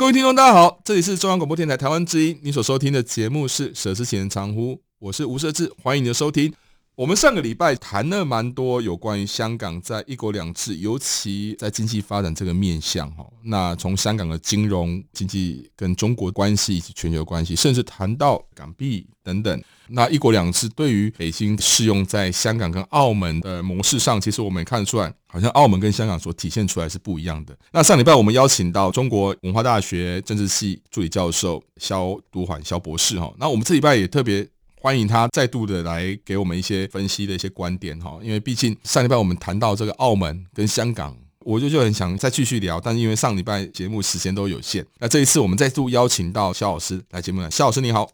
各位听众，大家好，这里是中央广播电台台湾之音，你所收听的节目是《舍之岂能藏乎》，我是吴社志，欢迎你的收听。我们上个礼拜谈了蛮多有关于香港在一国两制，尤其在经济发展这个面向哈。那从香港的金融经济跟中国关系以及全球关系，甚至谈到港币等等。那一国两制对于北京适用在香港跟澳门的模式上，其实我们也看得出来，好像澳门跟香港所体现出来是不一样的。那上礼拜我们邀请到中国文化大学政治系助理教授萧笃缓肖博士哈，那我们这礼拜也特别欢迎他再度的来给我们一些分析的一些观点哈，因为毕竟上礼拜我们谈到这个澳门跟香港，我就就很想再继续聊，但是因为上礼拜节目时间都有限，那这一次我们再度邀请到肖老师来节目来，肖老师你好。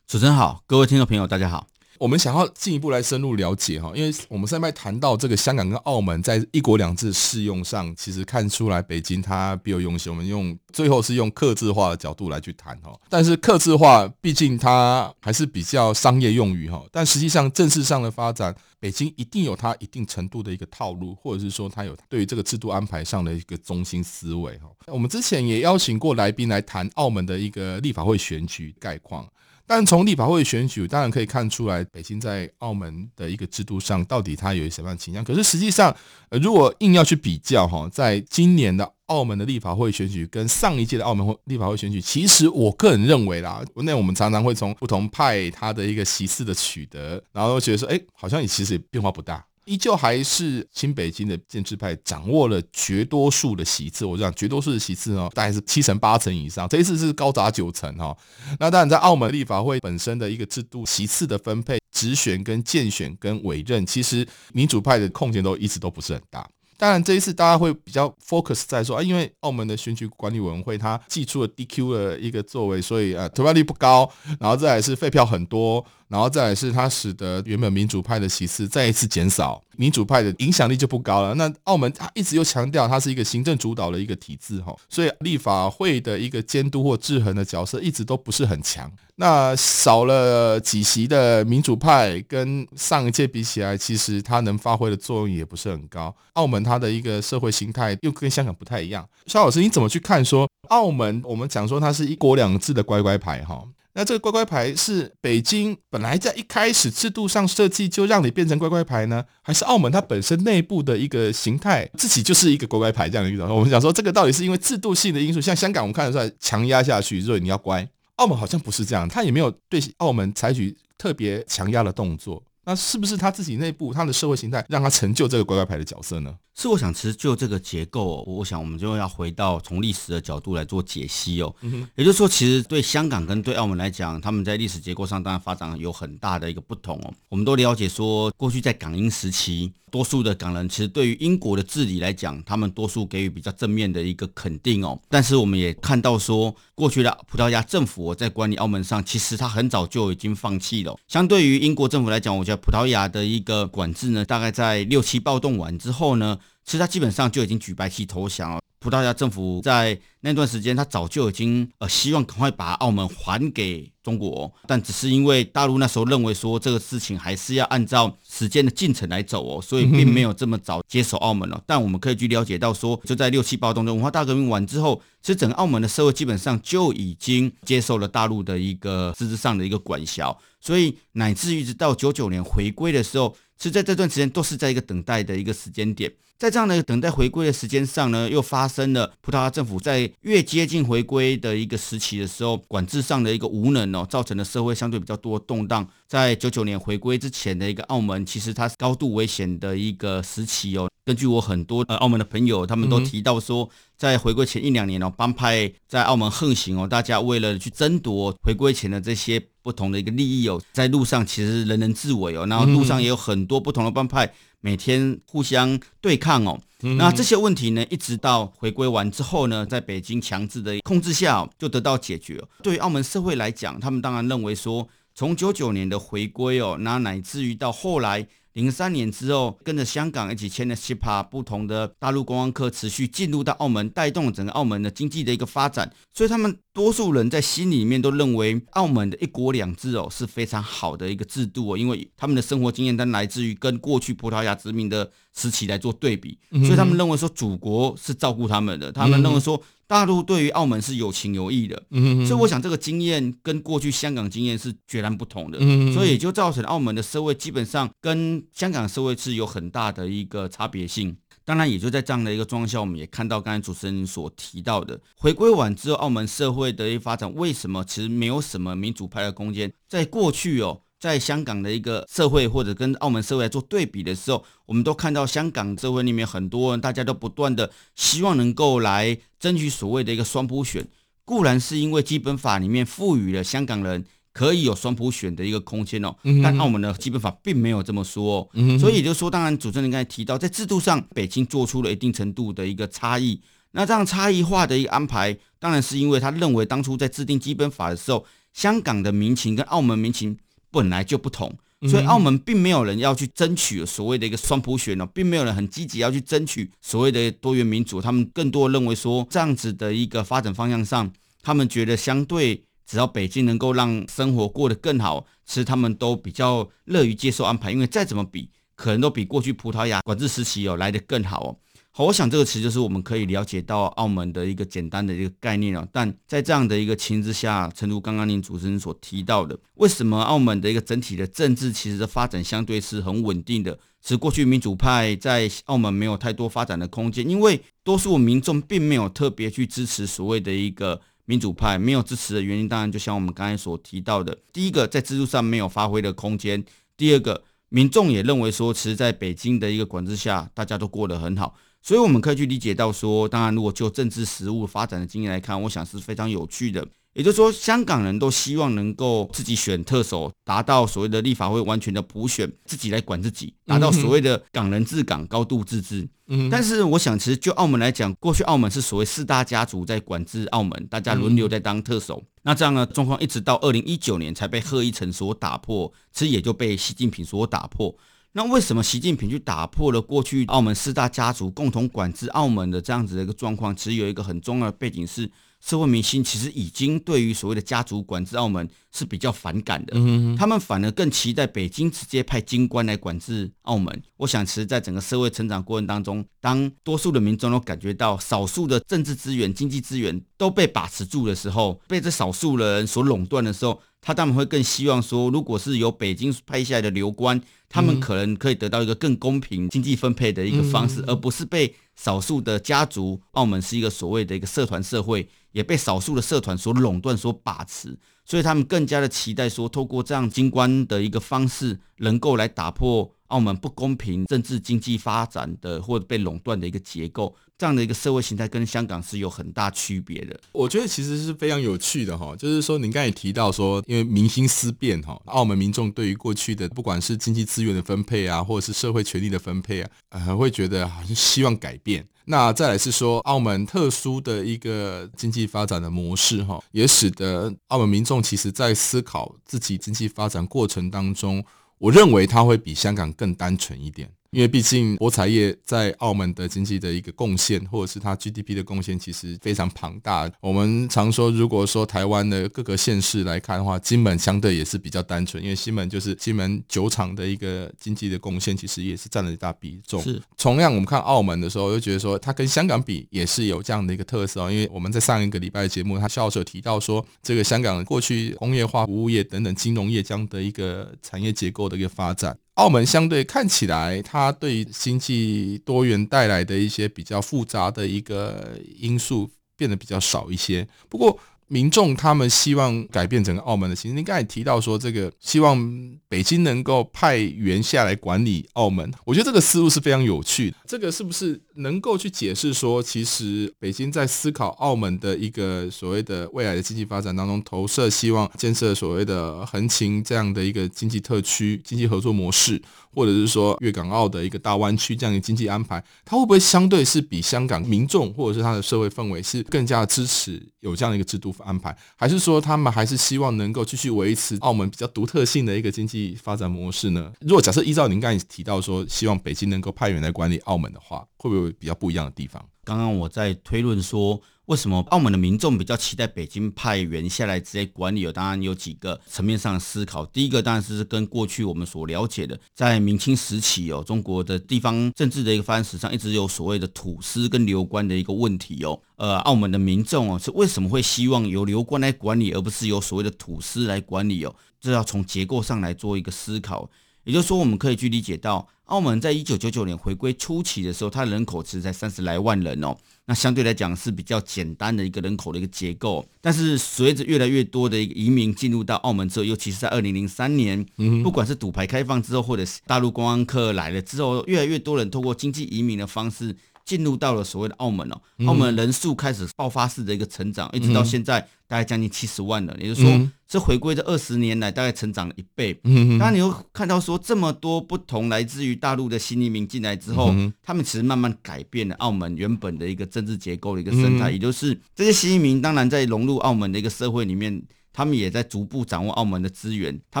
主持人好，各位听众朋友，大家好。我们想要进一步来深入了解哈，因为我们上面谈到这个香港跟澳门在一国两制适用上，其实看出来北京它别有用心。我们用最后是用客制化的角度来去谈哈，但是客制化毕竟它还是比较商业用语哈，但实际上正式上的发展，北京一定有它一定程度的一个套路，或者是说它有对于这个制度安排上的一个中心思维哈。我们之前也邀请过来宾来谈澳门的一个立法会选举概况。但从立法会选举，当然可以看出来，北京在澳门的一个制度上，到底它有什么样的倾向。可是实际上，呃，如果硬要去比较哈，在今年的澳门的立法会选举跟上一届的澳门立法会选举，其实我个人认为啦，那我们常常会从不同派它的一个席次的取得，然后觉得说，哎，好像也其实也变化不大。依旧还是新北京的建制派掌握了绝多数的席次，我讲绝多数的席次哦，大概是七成八成以上，这一次是高达九成哈。那当然，在澳门立法会本身的一个制度，席次的分配、直选跟间选跟委任，其实民主派的空间都一直都不是很大。当然，这一次大家会比较 focus 在说啊，因为澳门的选举管理委员会它寄出了 DQ 的一个作为，所以呃投票率不高，然后再来是废票很多。然后再来是它使得原本民主派的席次再一次减少，民主派的影响力就不高了。那澳门它一直又强调它是一个行政主导的一个体制哈，所以立法会的一个监督或制衡的角色一直都不是很强。那少了几席的民主派跟上一届比起来，其实它能发挥的作用也不是很高。澳门它的一个社会形态又跟香港不太一样。肖老师，你怎么去看说澳门？我们讲说它是一国两制的乖乖牌哈。那这个乖乖牌是北京本来在一开始制度上设计就让你变成乖乖牌呢，还是澳门它本身内部的一个形态自己就是一个乖乖牌这样的一种？我们想说这个到底是因为制度性的因素，像香港我们看得出来强压下去，所以你要乖。澳门好像不是这样，它也没有对澳门采取特别强压的动作。那是不是他自己内部他的社会形态让他成就这个乖乖牌的角色呢？是，我想其实就这个结构，我想我们就要回到从历史的角度来做解析哦。嗯哼，也就是说，其实对香港跟对澳门来讲，他们在历史结构上当然发展有很大的一个不同哦。我们都了解说，过去在港英时期。多数的港人其实对于英国的治理来讲，他们多数给予比较正面的一个肯定哦。但是我们也看到说，过去的葡萄牙政府在管理澳门上，其实他很早就已经放弃了。相对于英国政府来讲，我觉得葡萄牙的一个管制呢，大概在六七暴动完之后呢，其实他基本上就已经举白旗投降了。葡萄牙政府在那段时间，他早就已经呃希望赶快把澳门还给中国，但只是因为大陆那时候认为说这个事情还是要按照时间的进程来走哦，所以并没有这么早接手澳门了。但我们可以去了解到说，就在六七暴动中，文化大革命完之后，其实整个澳门的社会基本上就已经接受了大陆的一个实质上的一个管辖，所以乃至于直到九九年回归的时候，其实在这段时间都是在一个等待的一个时间点。在这样的等待回归的时间上呢，又发生了葡萄牙政府在越接近回归的一个时期的时候，管制上的一个无能哦，造成了社会相对比较多动荡。在九九年回归之前的一个澳门，其实它是高度危险的一个时期哦。根据我很多呃澳门的朋友，他们都提到说，在回归前一两年哦，帮派在澳门横行哦，大家为了去争夺回归前的这些不同的一个利益哦，在路上其实人人自危哦，然后路上也有很多不同的帮派每天互相对抗哦。那这些问题呢，一直到回归完之后呢，在北京强制的控制下，就得到解决。对于澳门社会来讲，他们当然认为说，从九九年的回归哦，那乃至于到后来零三年之后，跟着香港一起签了 CEPA，不同的大陆观光客持续进入到澳门，带动整个澳门的经济的一个发展。所以他们多数人在心里面都认为，澳门的一国两制哦是非常好的一个制度哦，因为他们的生活经验都来自于跟过去葡萄牙殖民的。时期来做对比，所以他们认为说祖国是照顾他们的，他们认为说大陆对于澳门是有情有义的，所以我想这个经验跟过去香港经验是截然不同的，所以也就造成澳门的社会基本上跟香港社会是有很大的一个差别性。当然，也就在这样的一个状况下，我们也看到刚才主持人所提到的，回归完之后，澳门社会的一发展为什么其实没有什么民主派的空间？在过去哦。在香港的一个社会，或者跟澳门社会来做对比的时候，我们都看到香港社会里面很多人，大家都不断的希望能够来争取所谓的一个双普选。固然是因为基本法里面赋予了香港人可以有双普选的一个空间哦，但澳门的基本法并没有这么说哦。所以也就是说，当然主持人刚才提到，在制度上北京做出了一定程度的一个差异。那这样差异化的一个安排，当然是因为他认为当初在制定基本法的时候，香港的民情跟澳门民情。本来就不同，所以澳门并没有人要去争取所谓的一个双普选哦，并没有人很积极要去争取所谓的多元民主。他们更多认为说，这样子的一个发展方向上，他们觉得相对只要北京能够让生活过得更好，其实他们都比较乐于接受安排，因为再怎么比，可能都比过去葡萄牙管制时期有来得更好哦。好，我想这个词就是我们可以了解到澳门的一个简单的一个概念了。但在这样的一个情之下，诚如刚刚您主持人所提到的，为什么澳门的一个整体的政治其实的发展相对是很稳定的？是过去民主派在澳门没有太多发展的空间，因为多数民众并没有特别去支持所谓的一个民主派，没有支持的原因，当然就像我们刚才所提到的，第一个在制度上没有发挥的空间，第二个民众也认为说，其实在北京的一个管制下，大家都过得很好。所以我们可以去理解到说，当然，如果就政治实务发展的经验来看，我想是非常有趣的。也就是说，香港人都希望能够自己选特首，达到所谓的立法会完全的普选，自己来管自己，达到所谓的港人治港、高度自治。嗯，但是我想，其实就澳门来讲，过去澳门是所谓四大家族在管制澳门，大家轮流在当特首。那这样的状况一直到二零一九年才被贺一诚所打破，其实也就被习近平所打破。那为什么习近平去打破了过去澳门四大家族共同管制澳门的这样子的一个状况？其实有一个很重要的背景是。社会明星其实已经对于所谓的家族管制澳门是比较反感的，他们反而更期待北京直接派京官来管制澳门。我想，其实在整个社会成长过程当中，当多数的民众都感觉到少数的政治资源、经济资源都被把持住的时候，被这少数人所垄断的时候，他当然会更希望说，如果是由北京派下来的流官，他们可能可以得到一个更公平经济分配的一个方式，而不是被少数的家族。澳门是一个所谓的一个社团社会。也被少数的社团所垄断、所把持，所以他们更加的期待说，透过这样金官的一个方式，能够来打破澳门不公平政治经济发展的或者被垄断的一个结构。这样的一个社会形态跟香港是有很大区别的。我觉得其实是非常有趣的哈，就是说您刚才也提到说，因为民心思变哈，澳门民众对于过去的不管是经济资源的分配啊，或者是社会权力的分配啊，呃，会觉得好像希望改变。那再来是说，澳门特殊的一个经济发展的模式哈，也使得澳门民众其实在思考自己经济发展过程当中，我认为它会比香港更单纯一点。因为毕竟博彩业在澳门的经济的一个贡献，或者是它 GDP 的贡献，其实非常庞大。我们常说，如果说台湾的各个县市来看的话，金门相对也是比较单纯，因为西门就是金门酒厂的一个经济的贡献，其实也是占了一大比重。是，同样我们看澳门的时候，就觉得说它跟香港比也是有这样的一个特色。因为我们在上一个礼拜的节目，他萧老师有提到说，这个香港过去工业化、服务业等等金融业这样的一个产业结构的一个发展。澳门相对看起来，它对经济多元带来的一些比较复杂的一个因素变得比较少一些。不过，民众他们希望改变整个澳门的形势。您刚才提到说，这个希望北京能够派员下来管理澳门，我觉得这个思路是非常有趣的。这个是不是能够去解释说，其实北京在思考澳门的一个所谓的未来的经济发展当中，投射希望建设所谓的横琴这样的一个经济特区、经济合作模式，或者是说粤港澳的一个大湾区这样的经济安排，它会不会相对是比香港民众或者是它的社会氛围是更加支持有这样的一个制度安排，还是说他们还是希望能够继续维持澳门比较独特性的一个经济发展模式呢？如果假设依照您刚才提到说，希望北京能够派员来管理澳门的话，会不会比较不一样的地方？刚刚我在推论说。为什么澳门的民众比较期待北京派员下来直接管理？有当然有几个层面上的思考。第一个当然是跟过去我们所了解的，在明清时期哦，中国的地方政治的一个发展史上，一直有所谓的土司跟流官的一个问题哦。呃，澳门的民众哦，是为什么会希望由流官来管理，而不是由所谓的土司来管理哦？这要从结构上来做一个思考。也就是说，我们可以去理解到，澳门在一九九九年回归初期的时候，它人口只在三十来万人哦。那相对来讲是比较简单的一个人口的一个结构，但是随着越来越多的一个移民进入到澳门之后，尤其是在二零零三年，不管是赌牌开放之后，或者是大陆观光客来了之后，越来越多人透过经济移民的方式进入到了所谓的澳门哦，澳门人数开始爆发式的一个成长，一直到现在。大概将近七十万了，也就是说，这回归这二十年来，大概成长了一倍。当然，你又看到说，这么多不同来自于大陆的新移民进来之后，他们其实慢慢改变了澳门原本的一个政治结构的一个生态，也就是这些新移民，当然在融入澳门的一个社会里面，他们也在逐步掌握澳门的资源，他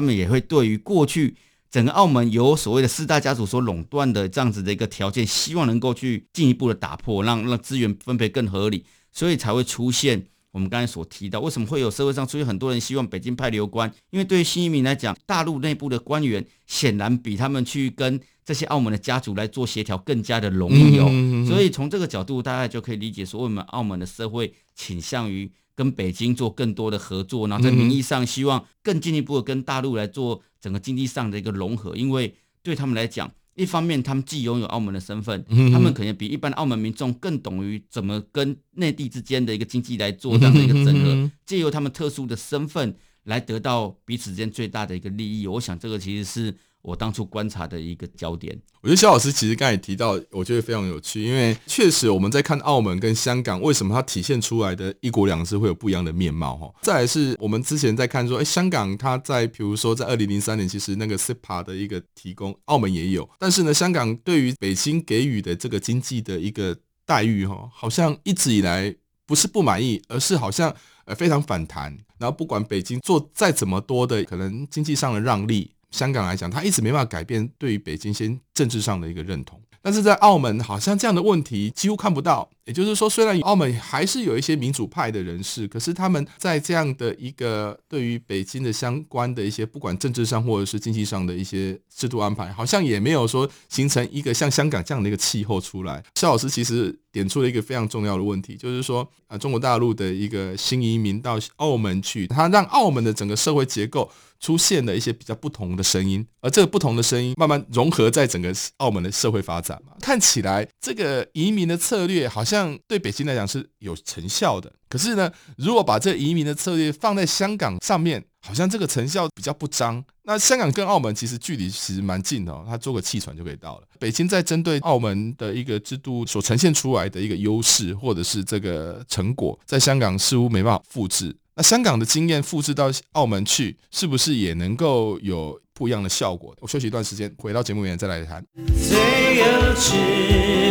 们也会对于过去整个澳门由所谓的四大家族所垄断的这样子的一个条件，希望能够去进一步的打破，让让资源分配更合理，所以才会出现。我们刚才所提到，为什么会有社会上出现很多人希望北京派留官？因为对于新移民来讲，大陆内部的官员显然比他们去跟这些澳门的家族来做协调更加的容易哦。所以从这个角度，大家就可以理解说，为什么澳门的社会倾向于跟北京做更多的合作，然后在名义上希望更进一步的跟大陆来做整个经济上的一个融合，因为对他们来讲。一方面，他们既拥有澳门的身份，他们可能比一般的澳门民众更懂于怎么跟内地之间的一个经济来做这样的一个整合，借由他们特殊的身份来得到彼此之间最大的一个利益。我想，这个其实是。我当初观察的一个焦点，我觉得肖老师其实刚才提到，我觉得非常有趣，因为确实我们在看澳门跟香港，为什么它体现出来的一国两制会有不一样的面貌哈。再来是我们之前在看说，哎，香港它在比如说在二零零三年，其实那个 SIPA 的一个提供，澳门也有，但是呢，香港对于北京给予的这个经济的一个待遇哈，好像一直以来不是不满意，而是好像呃非常反弹，然后不管北京做再怎么多的可能经济上的让利。香港来讲，他一直没办法改变对于北京先政治上的一个认同，但是在澳门好像这样的问题几乎看不到。也就是说，虽然澳门还是有一些民主派的人士，可是他们在这样的一个对于北京的相关的一些不管政治上或者是经济上的一些制度安排，好像也没有说形成一个像香港这样的一个气候出来。肖老师其实点出了一个非常重要的问题，就是说啊，中国大陆的一个新移民到澳门去，他让澳门的整个社会结构出现了一些比较不同的声音，而这个不同的声音慢慢融合在整个澳门的社会发展嘛。看起来这个移民的策略好。像对北京来讲是有成效的，可是呢，如果把这移民的策略放在香港上面，好像这个成效比较不彰。那香港跟澳门其实距离其实蛮近的哦，他坐个汽船就可以到了。北京在针对澳门的一个制度所呈现出来的一个优势或者是这个成果，在香港似乎没办法复制。那香港的经验复制到澳门去，是不是也能够有不一样的效果？我休息一段时间，回到节目里面再来谈。最有趣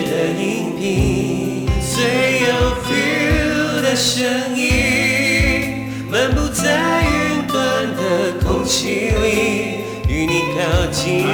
的音频最有 feel 声音，漫步在云端的空气里，与你靠近。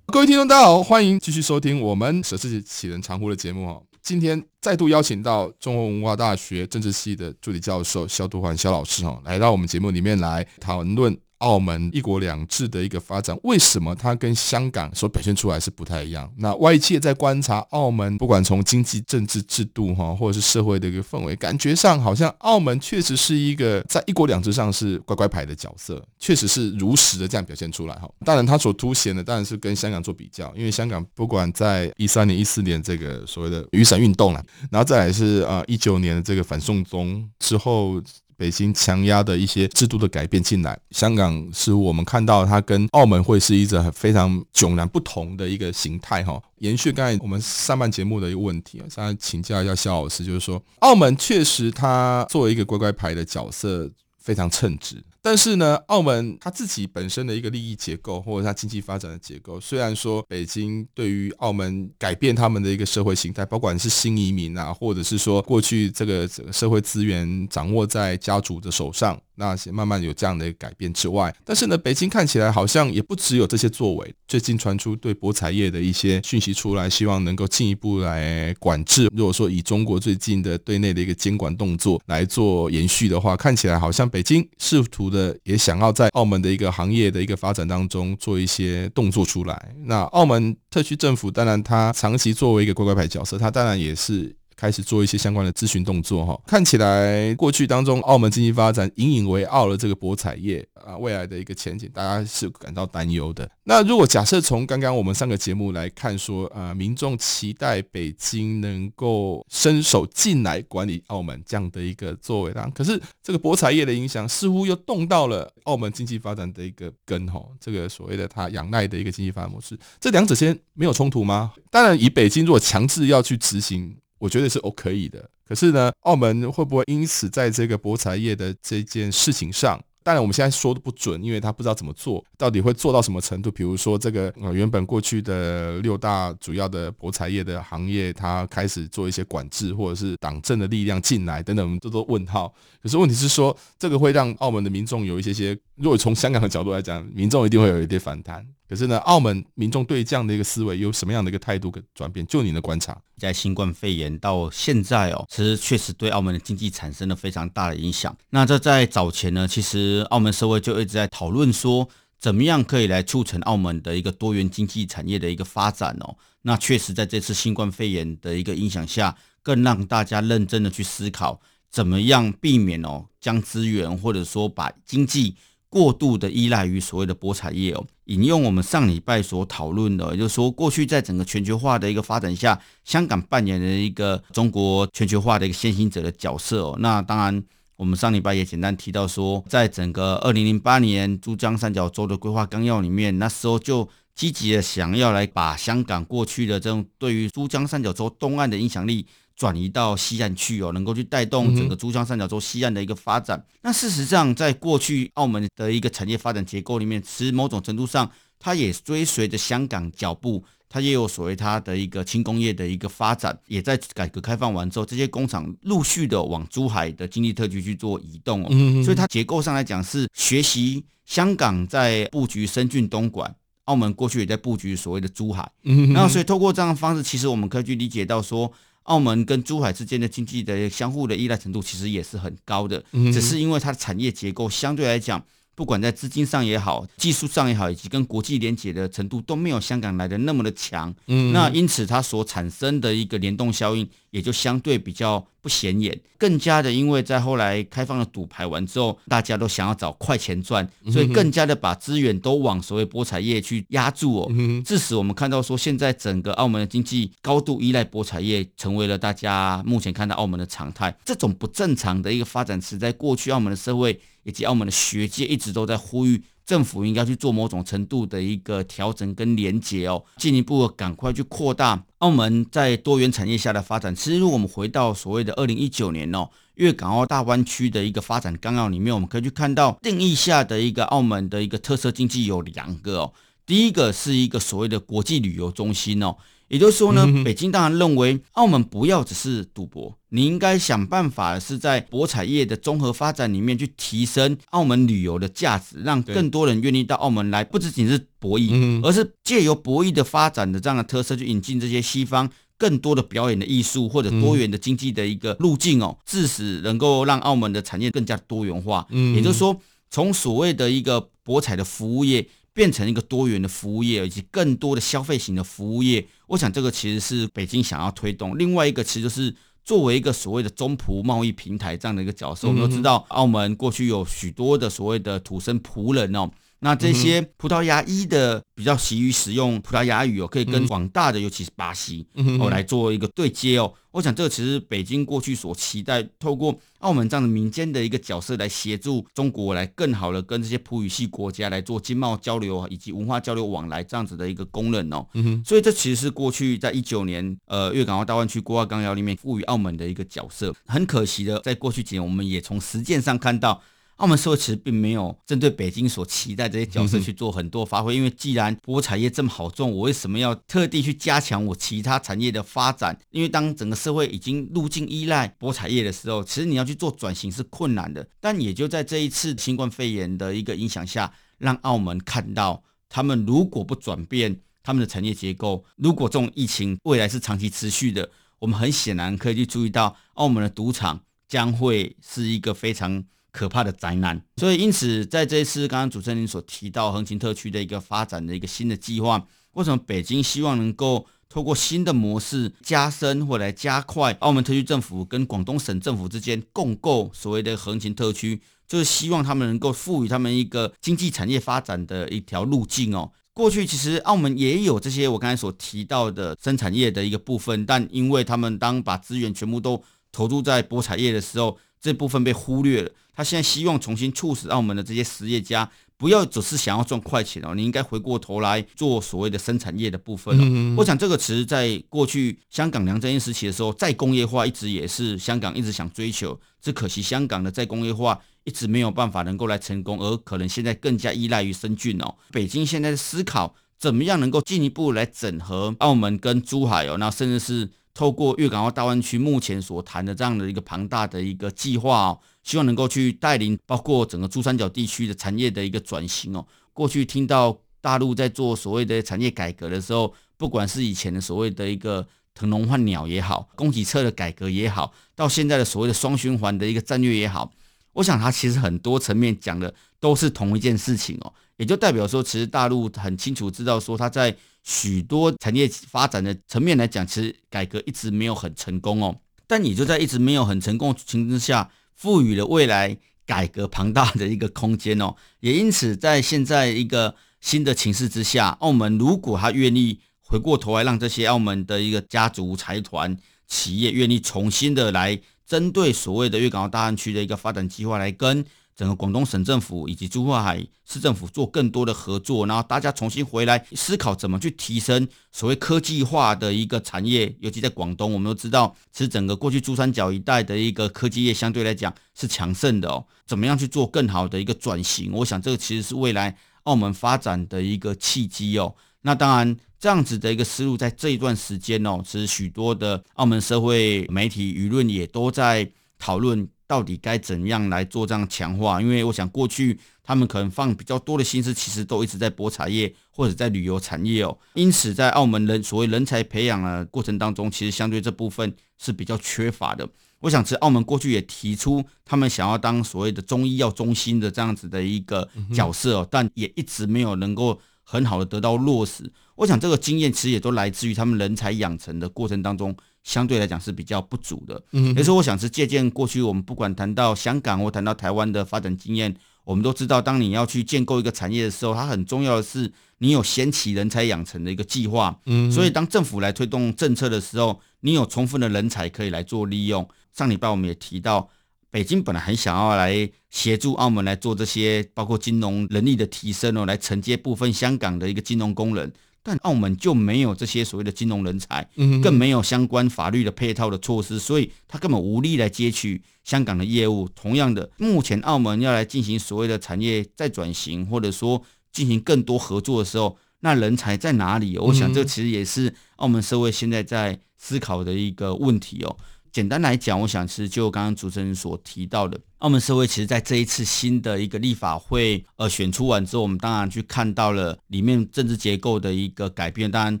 各位听众，大家好，欢迎继续收听我们舍事启人长呼的节目哦。今天再度邀请到中国文化大学政治系的助理教授萧笃桓肖老师哦，来到我们节目里面来讨论。澳门一国两制的一个发展，为什么它跟香港所表现出来是不太一样？那外界在观察澳门，不管从经济、政治制度哈，或者是社会的一个氛围，感觉上好像澳门确实是一个在一国两制上是乖乖牌的角色，确实是如实的这样表现出来哈。当然，它所凸显的当然是跟香港做比较，因为香港不管在一三年、一四年这个所谓的雨伞运动了，然后再来是呃一九年的这个反送中之后。北京强压的一些制度的改变进来，香港是我们看到它跟澳门会是一种非常迥然不同的一个形态哈。延续刚才我们上半节目的一个问题啊，想要请教一下肖老师，就是说澳门确实它作为一个乖乖牌的角色非常称职。但是呢，澳门它自己本身的一个利益结构，或者它经济发展的结构，虽然说北京对于澳门改变他们的一个社会形态，不管是新移民啊，或者是说过去这个社会资源掌握在家族的手上。那些慢慢有这样的一个改变之外，但是呢，北京看起来好像也不只有这些作为。最近传出对博彩业的一些讯息出来，希望能够进一步来管制。如果说以中国最近的对内的一个监管动作来做延续的话，看起来好像北京试图的也想要在澳门的一个行业的一个发展当中做一些动作出来。那澳门特区政府当然，它长期作为一个乖乖牌角色，它当然也是。开始做一些相关的咨询动作哈，看起来过去当中澳门经济发展引以为傲的这个博彩业啊，未来的一个前景，大家是感到担忧的。那如果假设从刚刚我们上个节目来看说，呃，民众期待北京能够伸手进来管理澳门这样的一个作为，当可是这个博彩业的影响似乎又动到了澳门经济发展的一个根哈，这个所谓的它仰赖的一个经济发展模式，这两者间没有冲突吗？当然，以北京如果强制要去执行。我觉得是 OK 的，可是呢，澳门会不会因此在这个博彩业的这件事情上，当然我们现在说的不准，因为他不知道怎么做，到底会做到什么程度？比如说这个呃原本过去的六大主要的博彩业的行业，它开始做一些管制，或者是党政的力量进来等等，这都问号。可是问题是说，这个会让澳门的民众有一些些，如果从香港的角度来讲，民众一定会有一点反弹。可是呢，澳门民众对这样的一个思维有什么样的一个态度跟转变？就你的观察，在新冠肺炎到现在哦，其实确实对澳门的经济产生了非常大的影响。那这在早前呢，其实澳门社会就一直在讨论说，怎么样可以来促成澳门的一个多元经济产业的一个发展哦。那确实在这次新冠肺炎的一个影响下，更让大家认真的去思考，怎么样避免哦，将资源或者说把经济。过度的依赖于所谓的博彩业哦，引用我们上礼拜所讨论的，也就是说，过去在整个全球化的一个发展下，香港扮演了一个中国全球化的一个先行者的角色哦。那当然，我们上礼拜也简单提到说，在整个二零零八年珠江三角洲的规划纲要里面，那时候就积极的想要来把香港过去的这种对于珠江三角洲东岸的影响力。转移到西岸去哦，能够去带动整个珠江三角洲西岸的一个发展。嗯、那事实上，在过去澳门的一个产业发展结构里面，其实某种程度上，它也追随着香港脚步，它也有所谓它的一个轻工业的一个发展，也在改革开放完之后，这些工厂陆续的往珠海的经济特区去做移动哦。嗯、所以它结构上来讲是学习香港在布局深圳东莞，澳门过去也在布局所谓的珠海。嗯，那所以透过这样的方式，其实我们可以去理解到说。澳门跟珠海之间的经济的相互的依赖程度其实也是很高的，只是因为它的产业结构相对来讲，不管在资金上也好，技术上也好，以及跟国际连结的程度都没有香港来的那么的强。那因此它所产生的一个联动效应。也就相对比较不显眼，更加的，因为在后来开放了赌牌完之后，大家都想要找快钱赚，所以更加的把资源都往所谓博彩业去压住哦，致使我们看到说，现在整个澳门的经济高度依赖博彩业，成为了大家目前看到澳门的常态。这种不正常的一个发展，是在过去澳门的社会以及澳门的学界一直都在呼吁。政府应该去做某种程度的一个调整跟连结哦，进一步赶快去扩大澳门在多元产业下的发展。其实，如果我们回到所谓的二零一九年哦，粤港澳大湾区的一个发展纲要里面，我们可以去看到定义下的一个澳门的一个特色经济有两个哦，第一个是一个所谓的国际旅游中心哦。也就是说呢，北京当然认为澳门不要只是赌博，你应该想办法是在博彩业的综合发展里面去提升澳门旅游的价值，让更多人愿意到澳门来，不只仅是博弈，而是借由博弈的发展的这样的特色，去引进这些西方更多的表演的艺术或者多元的经济的一个路径哦，致使能够让澳门的产业更加多元化。也就是说。从所谓的一个博彩的服务业变成一个多元的服务业，以及更多的消费型的服务业。我想这个其实是北京想要推动。另外一个其实就是作为一个所谓的中葡贸易平台这样的一个角色。我们都知道，澳门过去有许多的所谓的土生葡人哦。那这些葡萄牙裔的比较习于使用葡萄牙语哦，可以跟广大的，尤其是巴西哦来做一个对接哦。我想这个其实北京过去所期待，透过澳门这样的民间的一个角色来协助中国，来更好的跟这些葡语系国家来做经贸交流以及文化交流往来这样子的一个功能哦。所以这其实是过去在一九年呃粤港澳大湾区规划纲要里面赋予澳门的一个角色。很可惜的，在过去几年，我们也从实践上看到。澳门社会其实并没有针对北京所期待这些角色去做很多发挥，因为既然博彩业这么好赚，我为什么要特地去加强我其他产业的发展？因为当整个社会已经路径依赖博彩业的时候，其实你要去做转型是困难的。但也就在这一次新冠肺炎的一个影响下，让澳门看到，他们如果不转变他们的产业结构，如果这种疫情未来是长期持续的，我们很显然可以去注意到，澳门的赌场将会是一个非常。可怕的灾难，所以因此在这一次刚刚主持人所提到横琴特区的一个发展的一个新的计划，为什么北京希望能够透过新的模式加深或来加快澳门特区政府跟广东省政府之间共构所谓的横琴特区，就是希望他们能够赋予他们一个经济产业发展的一条路径哦。过去其实澳门也有这些我刚才所提到的生产业的一个部分，但因为他们当把资源全部都投入在博彩业的时候，这部分被忽略了。他现在希望重新促使澳门的这些实业家不要只是想要赚快钱哦，你应该回过头来做所谓的生产业的部分哦。我想这个词在过去香港梁振英时期的时候，再工业化一直也是香港一直想追求，只可惜香港的再工业化一直没有办法能够来成功，而可能现在更加依赖于深圳哦。北京现在的思考怎么样能够进一步来整合澳门跟珠海哦，那甚至是。透过粤港澳大湾区目前所谈的这样的一个庞大的一个计划哦，希望能够去带领包括整个珠三角地区的产业的一个转型哦。过去听到大陆在做所谓的产业改革的时候，不管是以前的所谓的一个腾笼换鸟也好，供给侧的改革也好，到现在的所谓的双循环的一个战略也好，我想它其实很多层面讲的都是同一件事情哦，也就代表说，其实大陆很清楚知道说它在。许多产业发展的层面来讲，其实改革一直没有很成功哦。但也就在一直没有很成功的情况之下，赋予了未来改革庞大的一个空间哦。也因此，在现在一个新的情势之下，澳门如果他愿意回过头来，让这些澳门的一个家族财团企业愿意重新的来针对所谓的粤港澳大湾区的一个发展计划来跟。整个广东省政府以及珠海市政府做更多的合作，然后大家重新回来思考怎么去提升所谓科技化的一个产业，尤其在广东，我们都知道，其实整个过去珠三角一带的一个科技业相对来讲是强盛的哦。怎么样去做更好的一个转型？我想这个其实是未来澳门发展的一个契机哦。那当然，这样子的一个思路，在这一段时间哦，其实许多的澳门社会媒体舆论也都在讨论。到底该怎样来做这样强化？因为我想过去他们可能放比较多的心思，其实都一直在博彩业或者在旅游产业哦。因此，在澳门人所谓人才培养的过程当中，其实相对这部分是比较缺乏的。我想，其实澳门过去也提出他们想要当所谓的中医药中心的这样子的一个角色哦，但也一直没有能够很好的得到落实。我想这个经验其实也都来自于他们人才养成的过程当中。相对来讲是比较不足的，嗯，也是我想是借鉴过去我们不管谈到香港或谈到台湾的发展经验，我们都知道，当你要去建构一个产业的时候，它很重要的是你有先期人才养成的一个计划，嗯，所以当政府来推动政策的时候，你有充分的人才可以来做利用。上礼拜我们也提到，北京本来很想要来协助澳门来做这些，包括金融能力的提升哦，来承接部分香港的一个金融功能。但澳门就没有这些所谓的金融人才，更没有相关法律的配套的措施，所以他根本无力来接取香港的业务。同样的，目前澳门要来进行所谓的产业再转型，或者说进行更多合作的时候，那人才在哪里？我想这其实也是澳门社会现在在思考的一个问题哦。简单来讲，我想其实就刚刚主持人所提到的，澳门社会其实在这一次新的一个立法会呃选出完之后，我们当然去看到了里面政治结构的一个改变。当然，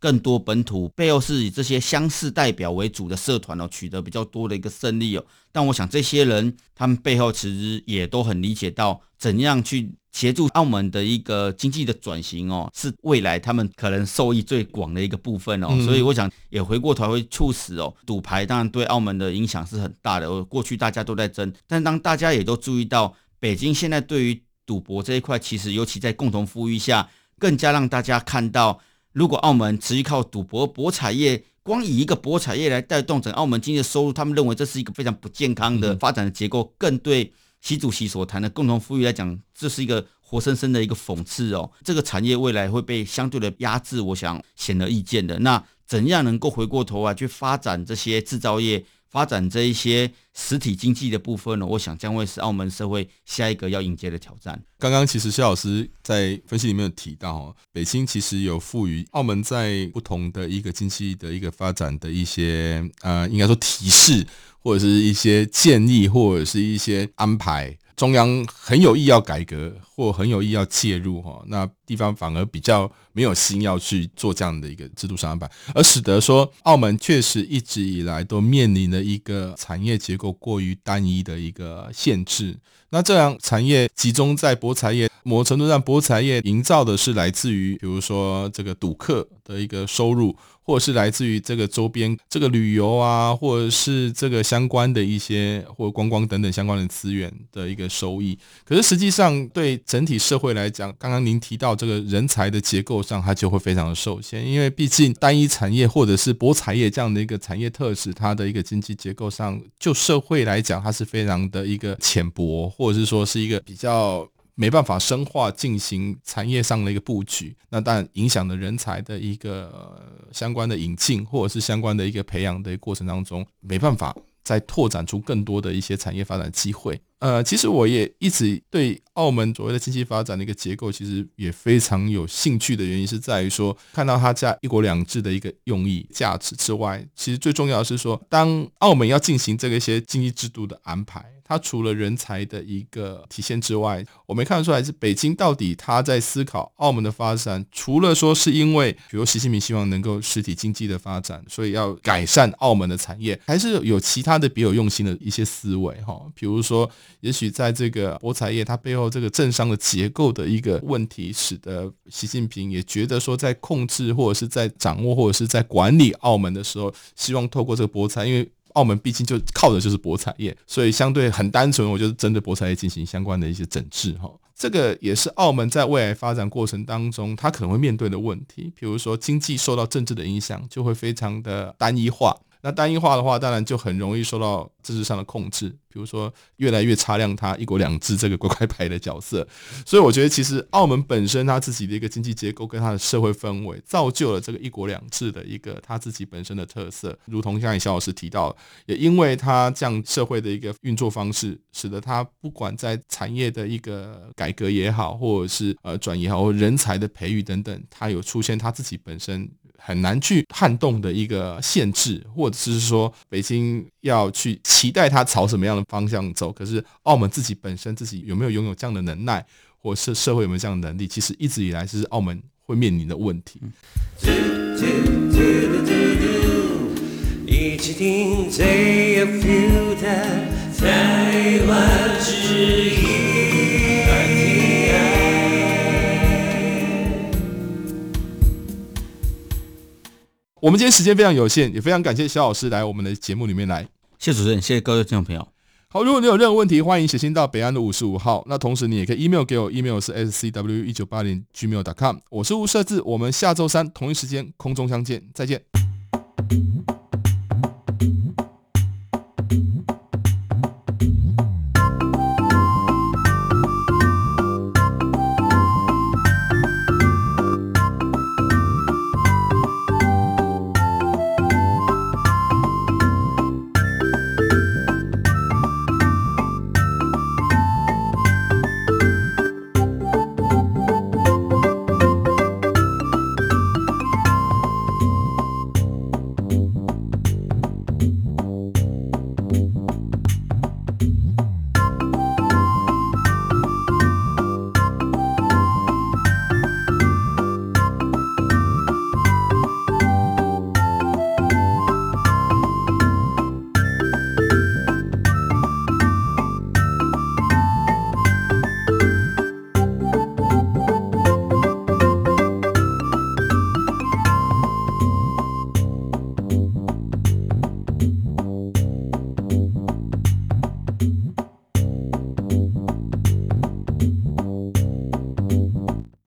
更多本土背后是以这些乡士代表为主的社团哦，取得比较多的一个胜利哦。但我想这些人他们背后其实也都很理解到，怎样去协助澳门的一个经济的转型哦，是未来他们可能受益最广的一个部分哦。嗯、所以我想也回过头会促使哦，赌牌当然对澳门的影响是很大的。哦，过去大家都在争，但当大家也都注意到，北京现在对于赌博这一块，其实尤其在共同富裕下，更加让大家看到。如果澳门持续靠赌博、博彩业，光以一个博彩业来带动整个澳门经济的收入，他们认为这是一个非常不健康的发展的结构。更对习主席所谈的共同富裕来讲，这是一个活生生的一个讽刺哦。这个产业未来会被相对的压制，我想显而易见的。那怎样能够回过头啊去发展这些制造业？发展这一些实体经济的部分呢，我想将会是澳门社会下一个要迎接的挑战。刚刚其实肖老师在分析里面有提到，北京其实有赋予澳门在不同的一个经济的一个发展的一些呃，应该说提示或者是一些建议或者是一些安排。中央很有意要改革，或很有意要介入哈，那地方反而比较没有心要去做这样的一个制度上安排，而使得说澳门确实一直以来都面临了一个产业结构过于单一的一个限制。那这样产业集中在博彩业，某程度上博彩业营造的是来自于，比如说这个赌客的一个收入。或是来自于这个周边这个旅游啊，或者是这个相关的一些或观光等等相关的资源的一个收益。可是实际上对整体社会来讲，刚刚您提到这个人才的结构上，它就会非常的受限，因为毕竟单一产业或者是博彩业这样的一个产业特质，它的一个经济结构上，就社会来讲，它是非常的一个浅薄，或者是说是一个比较。没办法深化进行产业上的一个布局，那当然影响了人才的一个相关的引进，或者是相关的一个培养的过程当中，没办法再拓展出更多的一些产业发展机会。呃，其实我也一直对澳门所谓的经济发展的一个结构，其实也非常有兴趣的原因是在于说，看到它在一国两制的一个用意价值之外，其实最重要的是说，当澳门要进行这个一些经济制度的安排。它除了人才的一个体现之外，我没看出来是北京到底他在思考澳门的发展，除了说是因为，比如习近平希望能够实体经济的发展，所以要改善澳门的产业，还是有其他的别有用心的一些思维哈？比如说，也许在这个博彩业它背后这个政商的结构的一个问题，使得习近平也觉得说，在控制或者是在掌握或者是在管理澳门的时候，希望透过这个博彩，因为。澳门毕竟就靠的就是博彩业，所以相对很单纯，我就是针对博彩业进行相关的一些整治哈。这个也是澳门在未来发展过程当中，它可能会面对的问题。比如说经济受到政治的影响，就会非常的单一化。那单一化的话，当然就很容易受到政治上的控制。比如说，越来越擦亮它“一国两制”这个 乖乖牌的角色。所以，我觉得其实澳门本身它自己的一个经济结构跟它的社会氛围，造就了这个“一国两制”的一个它自己本身的特色。如同刚才萧老师提到，也因为它这样社会的一个运作方式，使得它不管在产业的一个改革也好，或者是呃转移也好，或人才的培育等等，它有出现它自己本身。很难去撼动的一个限制，或者是说北京要去期待它朝什么样的方向走，可是澳门自己本身自己有没有拥有这样的能耐，或是社会有没有这样的能力，其实一直以来是澳门会面临的问题。一我们今天时间非常有限，也非常感谢肖老师来我们的节目里面来。谢谢主持人，谢谢各位听众朋友。好，如果你有任何问题，欢迎写信到北安的五十五号。那同时你也可以 email 给我，email 是 scw 一九八零 gmail.com。我是吴设置，我们下周三同一时间空中相见，再见。